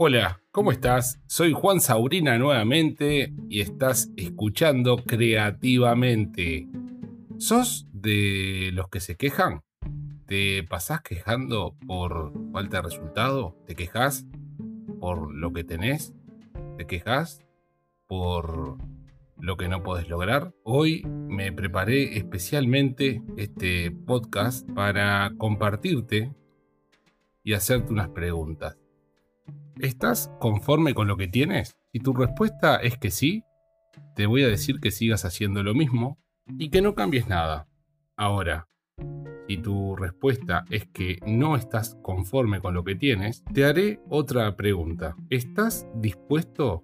Hola, ¿cómo estás? Soy Juan Saurina nuevamente y estás escuchando creativamente. ¿Sos de los que se quejan? ¿Te pasás quejando por falta de resultado? ¿Te quejas por lo que tenés? ¿Te quejas por lo que no podés lograr? Hoy me preparé especialmente este podcast para compartirte y hacerte unas preguntas. ¿Estás conforme con lo que tienes? Si tu respuesta es que sí, te voy a decir que sigas haciendo lo mismo y que no cambies nada. Ahora, si tu respuesta es que no estás conforme con lo que tienes, te haré otra pregunta. ¿Estás dispuesto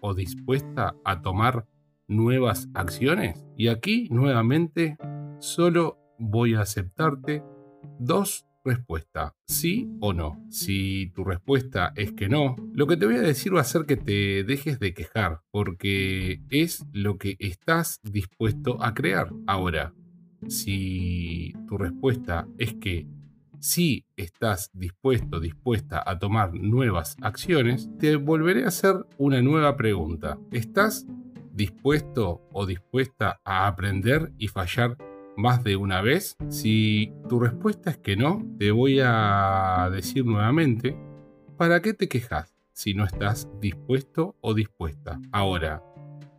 o dispuesta a tomar nuevas acciones? Y aquí nuevamente solo voy a aceptarte dos respuesta, sí o no. Si tu respuesta es que no, lo que te voy a decir va a ser que te dejes de quejar, porque es lo que estás dispuesto a crear. Ahora, si tu respuesta es que sí estás dispuesto, dispuesta a tomar nuevas acciones, te volveré a hacer una nueva pregunta. ¿Estás dispuesto o dispuesta a aprender y fallar más de una vez? Si tu respuesta es que no, te voy a decir nuevamente, ¿para qué te quejas si no estás dispuesto o dispuesta? Ahora,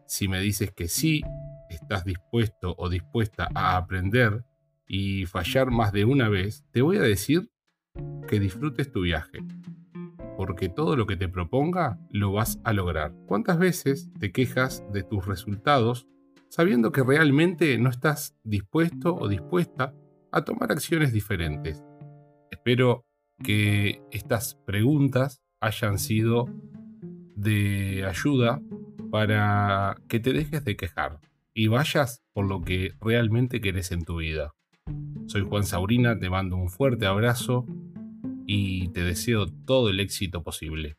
si me dices que sí, estás dispuesto o dispuesta a aprender y fallar más de una vez, te voy a decir que disfrutes tu viaje. Porque todo lo que te proponga lo vas a lograr. ¿Cuántas veces te quejas de tus resultados sabiendo que realmente no estás dispuesto o dispuesta a tomar acciones diferentes. Espero que estas preguntas hayan sido de ayuda para que te dejes de quejar y vayas por lo que realmente querés en tu vida. Soy Juan Saurina, te mando un fuerte abrazo y te deseo todo el éxito posible.